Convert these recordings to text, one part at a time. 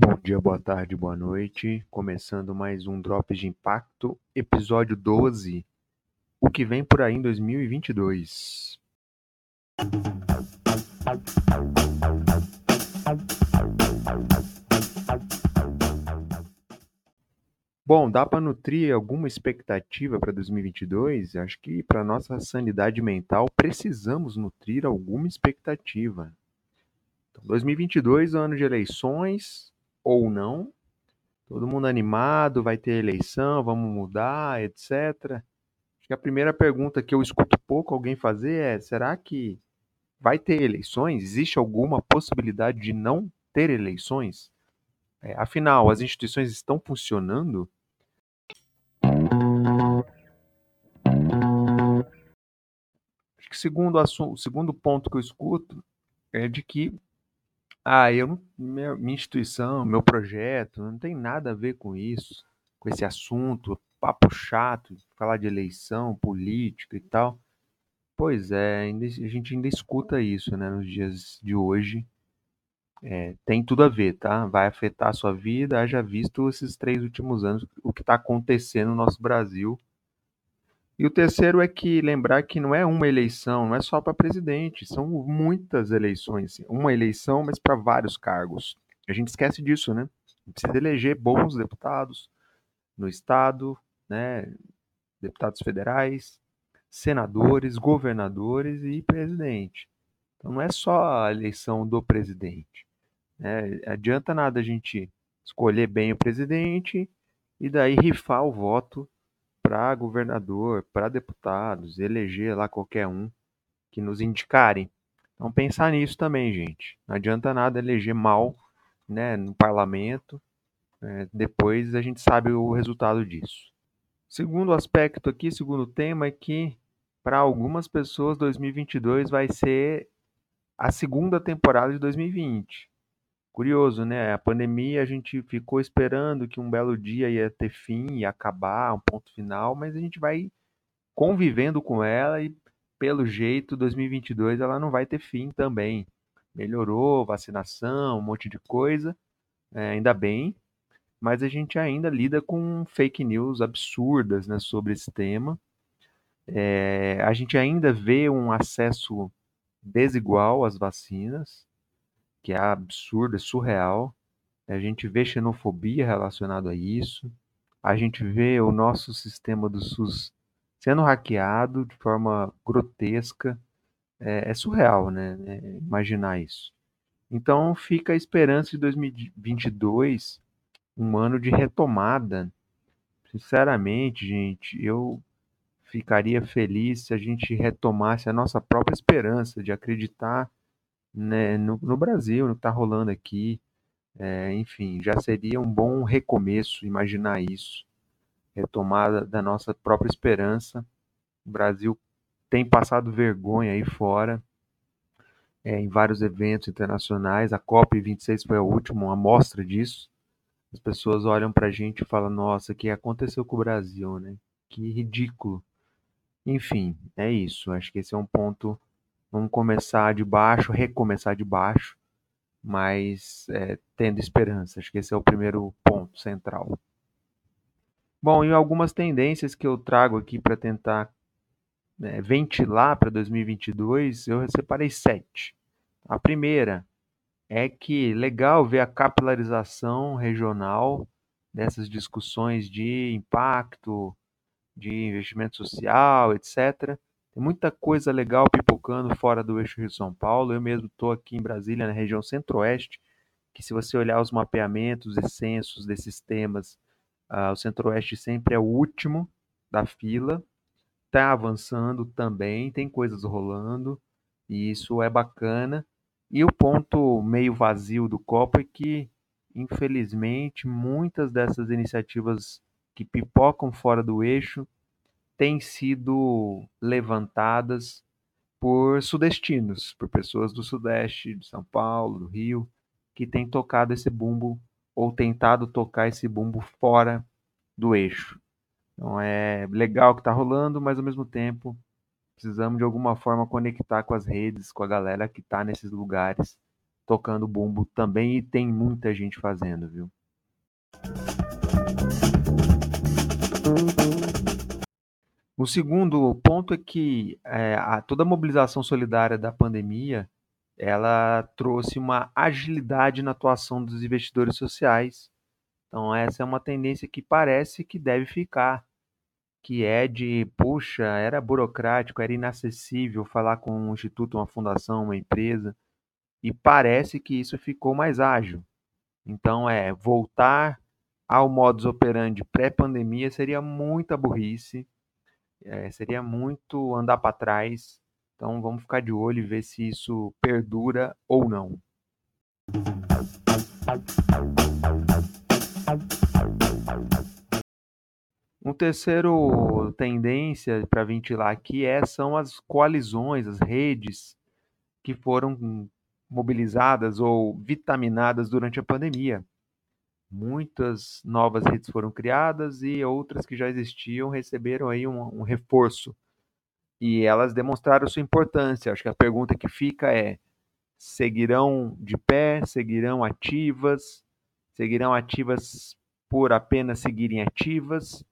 Bom dia, boa tarde, boa noite. Começando mais um Drops de Impacto, episódio 12. O que vem por aí em 2022. Bom, dá para nutrir alguma expectativa para 2022? Acho que para nossa sanidade mental precisamos nutrir alguma expectativa. Então, 2022, ano de eleições ou não. Todo mundo animado, vai ter eleição, vamos mudar, etc. Acho que a primeira pergunta que eu escuto pouco alguém fazer é: será que vai ter eleições? Existe alguma possibilidade de não ter eleições? É, afinal, as instituições estão funcionando? Acho que segundo o segundo ponto que eu escuto é de que ah, eu minha, minha instituição, meu projeto, não tem nada a ver com isso, com esse assunto, papo chato, falar de eleição, política e tal. Pois é, ainda, a gente ainda escuta isso, né, nos dias de hoje. É, tem tudo a ver, tá? Vai afetar a sua vida, haja visto esses três últimos anos, o que está acontecendo no nosso Brasil e o terceiro é que lembrar que não é uma eleição, não é só para presidente, são muitas eleições. Uma eleição, mas para vários cargos. A gente esquece disso, né? Precisa eleger bons deputados no Estado, né? deputados federais, senadores, governadores e presidente. Então não é só a eleição do presidente. Né? Adianta nada a gente escolher bem o presidente e daí rifar o voto para governador, para deputados, eleger lá qualquer um que nos indicarem. Então pensar nisso também, gente. Não adianta nada eleger mal né, no parlamento. Né, depois a gente sabe o resultado disso. Segundo aspecto aqui, segundo tema, é que para algumas pessoas 2022 vai ser a segunda temporada de 2020. Curioso, né? A pandemia a gente ficou esperando que um belo dia ia ter fim, ia acabar, um ponto final, mas a gente vai convivendo com ela e, pelo jeito, 2022 ela não vai ter fim também. Melhorou, vacinação, um monte de coisa, é, ainda bem, mas a gente ainda lida com fake news absurdas né, sobre esse tema. É, a gente ainda vê um acesso desigual às vacinas que é absurdo, é surreal. A gente vê xenofobia relacionada a isso. A gente vê o nosso sistema do SUS sendo hackeado de forma grotesca. É, é surreal, né? É, imaginar isso. Então fica a esperança de 2022, um ano de retomada. Sinceramente, gente, eu ficaria feliz se a gente retomasse a nossa própria esperança de acreditar né, no, no Brasil, no que está rolando aqui. É, enfim, já seria um bom recomeço imaginar isso. Retomada da nossa própria esperança. O Brasil tem passado vergonha aí fora, é, em vários eventos internacionais. A COP26 foi a última amostra disso. As pessoas olham para a gente e falam: nossa, o que aconteceu com o Brasil, né? Que ridículo. Enfim, é isso. Acho que esse é um ponto Vamos começar de baixo, recomeçar de baixo, mas é, tendo esperança. Acho que esse é o primeiro ponto central. Bom, e algumas tendências que eu trago aqui para tentar né, ventilar para 2022, eu separei sete. A primeira é que legal ver a capilarização regional dessas discussões de impacto, de investimento social, etc. Tem muita coisa legal pipocando fora do eixo Rio-São Paulo. Eu mesmo estou aqui em Brasília, na região centro-oeste, que se você olhar os mapeamentos e censos desses temas, uh, o centro-oeste sempre é o último da fila. Está avançando também, tem coisas rolando, e isso é bacana. E o ponto meio vazio do copo é que, infelizmente, muitas dessas iniciativas que pipocam fora do eixo têm sido levantadas por sudestinos, por pessoas do Sudeste, de São Paulo, do Rio, que têm tocado esse bumbo ou tentado tocar esse bumbo fora do eixo. Então é legal que está rolando, mas ao mesmo tempo precisamos de alguma forma conectar com as redes, com a galera que está nesses lugares tocando bumbo também e tem muita gente fazendo, viu? O segundo ponto é que é, a, toda a mobilização solidária da pandemia ela trouxe uma agilidade na atuação dos investidores sociais. Então, essa é uma tendência que parece que deve ficar, que é de, puxa, era burocrático, era inacessível falar com um instituto, uma fundação, uma empresa, e parece que isso ficou mais ágil. Então, é voltar ao modus operandi pré-pandemia seria muita burrice, é, seria muito andar para trás. Então, vamos ficar de olho e ver se isso perdura ou não. Um terceiro tendência para ventilar aqui é, são as coalizões, as redes que foram mobilizadas ou vitaminadas durante a pandemia. Muitas novas redes foram criadas e outras que já existiam receberam aí um, um reforço. E elas demonstraram sua importância. Acho que a pergunta que fica é: seguirão de pé, seguirão ativas, seguirão ativas por apenas seguirem ativas,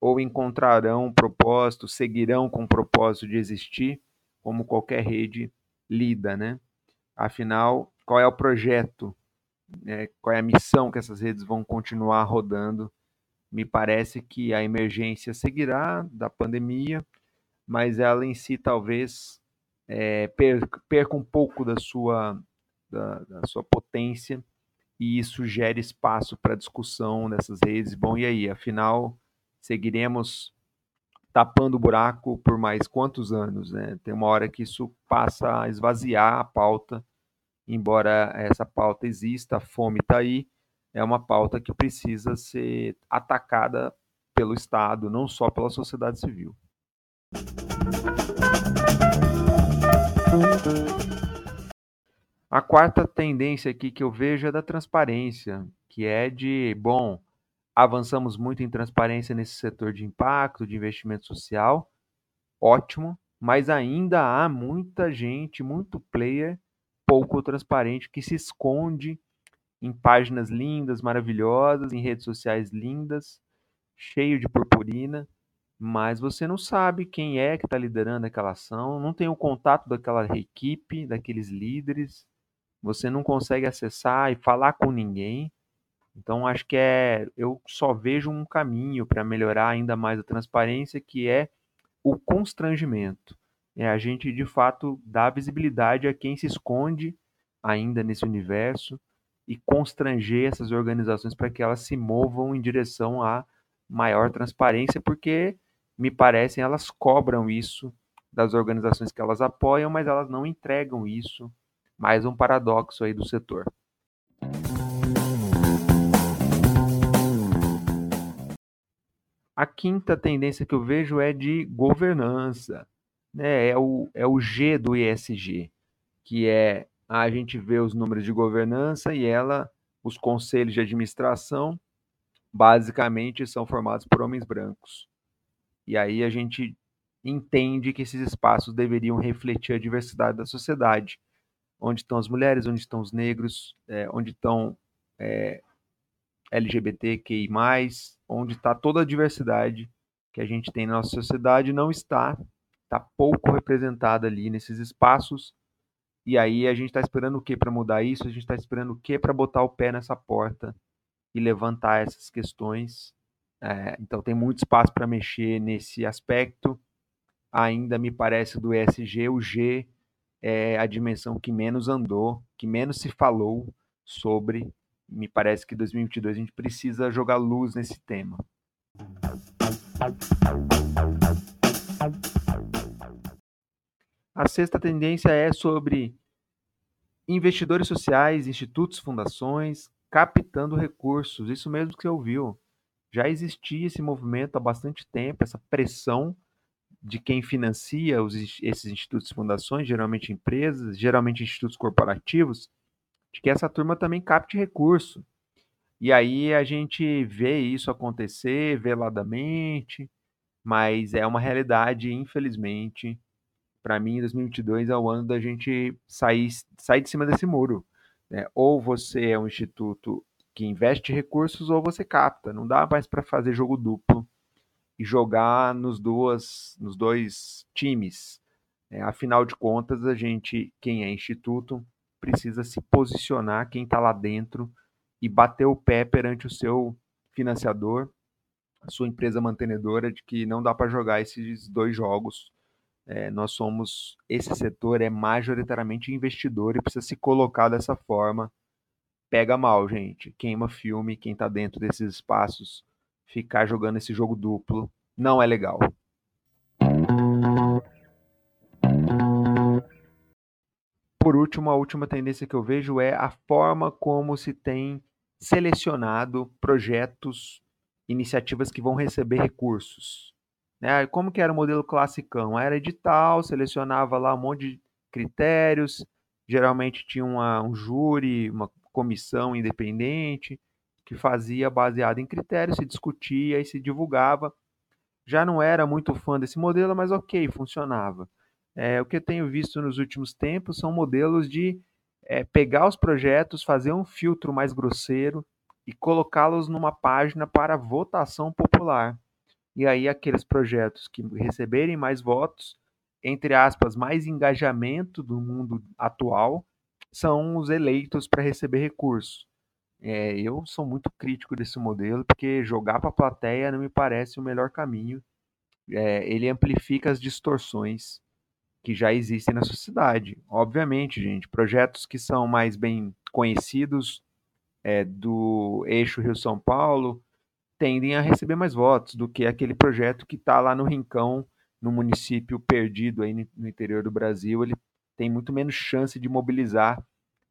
ou encontrarão um propósito, seguirão com o propósito de existir, como qualquer rede lida, né? Afinal, qual é o projeto, né? qual é a missão que essas redes vão continuar rodando? Me parece que a emergência seguirá da pandemia, mas ela em si talvez é, perca, um pouco da sua, da, da sua potência e isso gera espaço para discussão nessas redes. Bom, e aí? Afinal, seguiremos tapando o buraco por mais quantos anos, né? Tem uma hora que isso passa a esvaziar a pauta, embora essa pauta exista, a fome está aí, é uma pauta que precisa ser atacada pelo Estado, não só pela sociedade civil. A quarta tendência aqui que eu vejo é da transparência, que é de, bom, Avançamos muito em transparência nesse setor de impacto, de investimento social, ótimo, mas ainda há muita gente, muito player pouco transparente que se esconde em páginas lindas, maravilhosas, em redes sociais lindas, cheio de purpurina, mas você não sabe quem é que está liderando aquela ação, não tem o contato daquela equipe, daqueles líderes, você não consegue acessar e falar com ninguém. Então, acho que é, eu só vejo um caminho para melhorar ainda mais a transparência, que é o constrangimento. É a gente, de fato, dar visibilidade a quem se esconde ainda nesse universo e constranger essas organizações para que elas se movam em direção a maior transparência, porque, me parecem, elas cobram isso das organizações que elas apoiam, mas elas não entregam isso. Mais um paradoxo aí do setor. A quinta tendência que eu vejo é de governança, né? É o, é o G do ESG, que é a gente vê os números de governança e ela, os conselhos de administração, basicamente são formados por homens brancos. E aí a gente entende que esses espaços deveriam refletir a diversidade da sociedade. Onde estão as mulheres, onde estão os negros, é, onde estão é, LGBTQI+, onde está toda a diversidade que a gente tem na nossa sociedade, não está, está pouco representada ali nesses espaços. E aí a gente está esperando o que para mudar isso? A gente está esperando o que para botar o pé nessa porta e levantar essas questões. É, então tem muito espaço para mexer nesse aspecto. Ainda me parece do ESG, o G é a dimensão que menos andou, que menos se falou sobre me parece que 2022 a gente precisa jogar luz nesse tema. A sexta tendência é sobre investidores sociais, institutos, fundações, captando recursos. Isso mesmo que você ouviu. Já existia esse movimento há bastante tempo, essa pressão de quem financia os, esses institutos e fundações, geralmente empresas, geralmente institutos corporativos, de que essa turma também capte recurso. E aí a gente vê isso acontecer veladamente, mas é uma realidade, infelizmente. Para mim, 2022 é o ano da gente sair, sair de cima desse muro. Né? Ou você é um instituto que investe recursos ou você capta. Não dá mais para fazer jogo duplo e jogar nos, duas, nos dois times. É, afinal de contas, a gente, quem é instituto, precisa se posicionar, quem está lá dentro, e bater o pé perante o seu financiador, a sua empresa mantenedora, de que não dá para jogar esses dois jogos. É, nós somos, esse setor é majoritariamente investidor e precisa se colocar dessa forma. Pega mal, gente. Queima filme, quem está dentro desses espaços, ficar jogando esse jogo duplo não é legal. Por último, a última tendência que eu vejo é a forma como se tem selecionado projetos, iniciativas que vão receber recursos. Né? Como que era o modelo classicão? Era edital, selecionava lá um monte de critérios, geralmente tinha uma, um júri, uma comissão independente que fazia baseado em critérios, se discutia e se divulgava. Já não era muito fã desse modelo, mas ok, funcionava. É, o que eu tenho visto nos últimos tempos são modelos de é, pegar os projetos, fazer um filtro mais grosseiro e colocá-los numa página para votação popular. E aí aqueles projetos que receberem mais votos, entre aspas, mais engajamento do mundo atual, são os eleitos para receber recursos. É, eu sou muito crítico desse modelo, porque jogar para a plateia não me parece o melhor caminho. É, ele amplifica as distorções que já existem na sociedade. Obviamente, gente, projetos que são mais bem conhecidos é, do eixo Rio-São Paulo tendem a receber mais votos do que aquele projeto que está lá no Rincão, no município perdido aí no interior do Brasil. Ele tem muito menos chance de mobilizar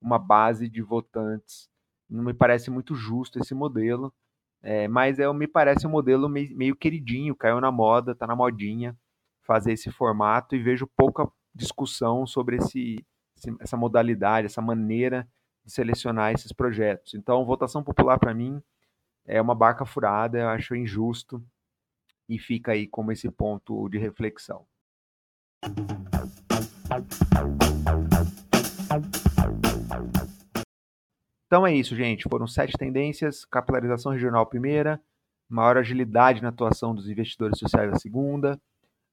uma base de votantes. Não me parece muito justo esse modelo, é, mas é, me parece um modelo meio, meio queridinho, caiu na moda, está na modinha fazer esse formato e vejo pouca discussão sobre esse, essa modalidade, essa maneira de selecionar esses projetos. Então, votação popular para mim é uma barca furada, eu acho injusto e fica aí como esse ponto de reflexão. Então é isso, gente. Foram sete tendências: capitalização regional primeira, maior agilidade na atuação dos investidores sociais a segunda,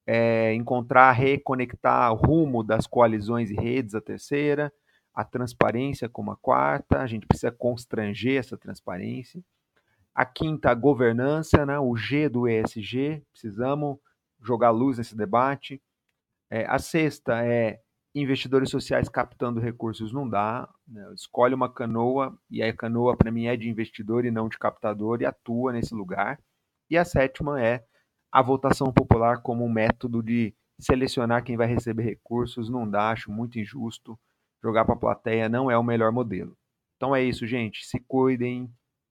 é, encontrar, reconectar o rumo das coalizões e redes, a terceira, a transparência como a quarta, a gente precisa constranger essa transparência. A quinta, governança, né, o G do ESG, precisamos jogar luz nesse debate. É, a sexta é investidores sociais captando recursos não dá. Né, escolhe uma canoa, e a canoa para mim é de investidor e não de captador, e atua nesse lugar. E a sétima é a votação popular como um método de selecionar quem vai receber recursos não dá, acho muito injusto. Jogar para a plateia não é o melhor modelo. Então é isso, gente. Se cuidem.